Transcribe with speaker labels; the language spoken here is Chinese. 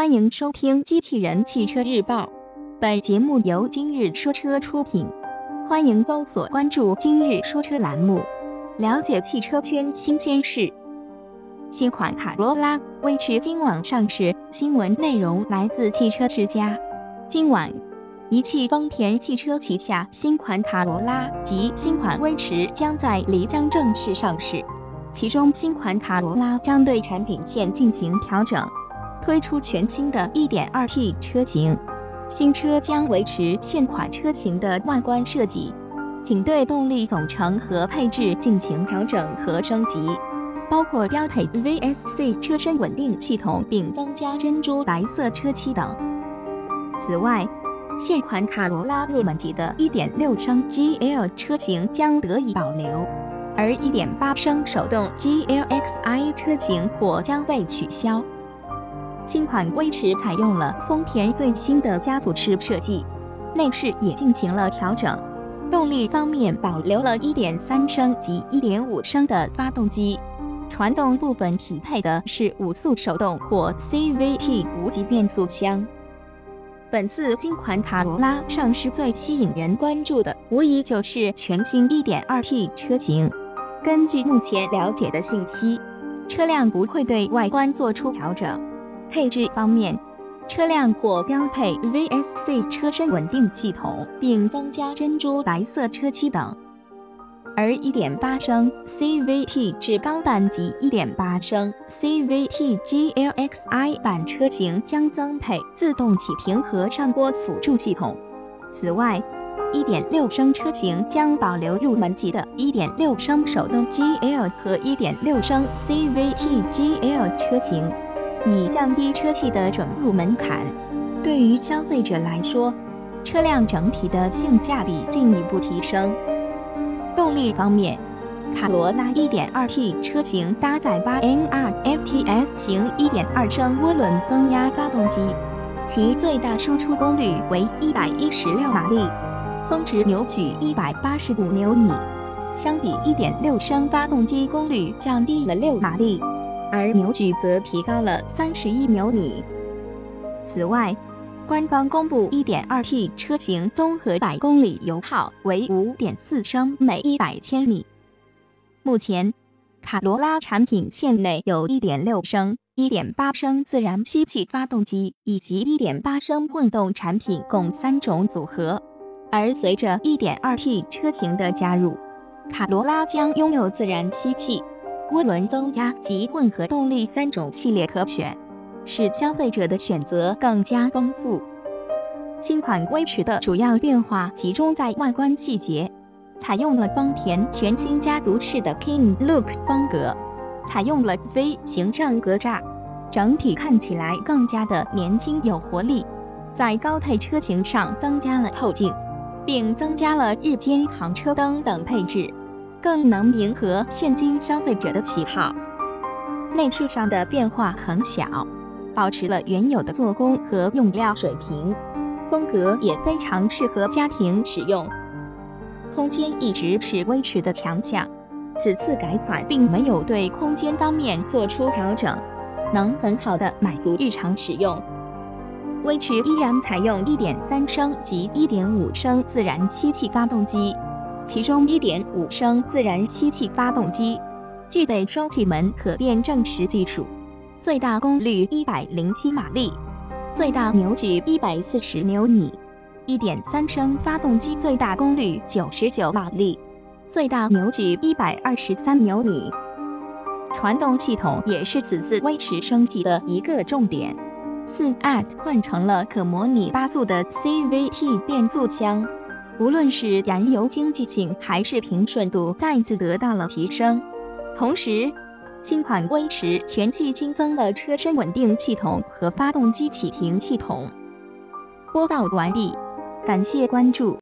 Speaker 1: 欢迎收听《机器人汽车日报》，本节目由今日说车出品。欢迎搜索关注“今日说车”栏目，了解汽车圈新鲜事。新款卡罗拉威驰今晚上市，新闻内容来自汽车之家。今晚，一汽丰田汽车旗下新款卡罗拉及新款威驰将在漓江正式上市，其中新款卡罗拉将对产品线进行调整。推出全新的 1.2T 车型，新车将维持现款车型的外观设计，仅对动力总成和配置进行调整和升级，包括标配 VSC 车身稳定系统并增加珍珠白色车漆等。此外，现款卡罗拉入门级的1.6升 GL 车型将得以保留，而1.8升手动 GLXI 车型或将被取消。新款威驰采用了丰田最新的家族式设计，内饰也进行了调整。动力方面保留了1.3升及1.5升的发动机，传动部分匹配的是五速手动或 CVT 无级变速箱。本次新款卡罗拉上市最吸引人关注的，无疑就是全新 1.2T 车型。根据目前了解的信息，车辆不会对外观做出调整。配置方面，车辆或标配 VSC 车身稳定系统，并增加珍珠白色车漆等。而1.8升 CVT 至高版及1.8升 CVT GLXI 版车型将增配自动启停和上坡辅助系统。此外，1.6升车型将保留入门级的1.6升手动 GL 和1.6升 CVT GL 车型。以降低车企的准入门槛，对于消费者来说，车辆整体的性价比进一步提升。动力方面，卡罗拉 1.2T 车型搭载 8NR FTS 型1.2升涡轮增压发动机，其最大输出功率为116马力，峰值扭矩185牛米，相比1.6升发动机功率降低了6马力。而扭矩则提高了三十一牛米。此外，官方公布 1.2T 车型综合百公里油耗为5.4升每100千米。目前，卡罗拉产品线内有1.6升、1.8升自然吸气发动机以及1.8升混动产品共三种组合。而随着 1.2T 车型的加入，卡罗拉将拥有自然吸气。涡轮增压及混合动力三种系列可选，使消费者的选择更加丰富。新款威驰的主要变化集中在外观细节，采用了丰田全新家族式的 King Look 风格，采用了 V 形上格栅，整体看起来更加的年轻有活力。在高配车型上增加了后镜，并增加了日间行车灯等配置。更能迎合现今消费者的喜好。内饰上的变化很小，保持了原有的做工和用料水平，风格也非常适合家庭使用。空间一直是威驰的强项，此次改款并没有对空间方面做出调整，能很好的满足日常使用。威驰依然采用1.3升及1.5升自然吸气发动机。其中1.5升自然吸气发动机。具备双气门可变正时技术，最大功率107马力，最大扭矩140牛米。；1.3升发动机最大功率99马力，最大扭矩123牛米。传动系统也是此次威驰升级的一个重点，4AT 换成了可模拟八速的 CVT 变速箱。无论是燃油经济性还是平顺度再次得到了提升，同时，新款威驰全系新增了车身稳定系统和发动机启停系统。播报完毕，感谢关注。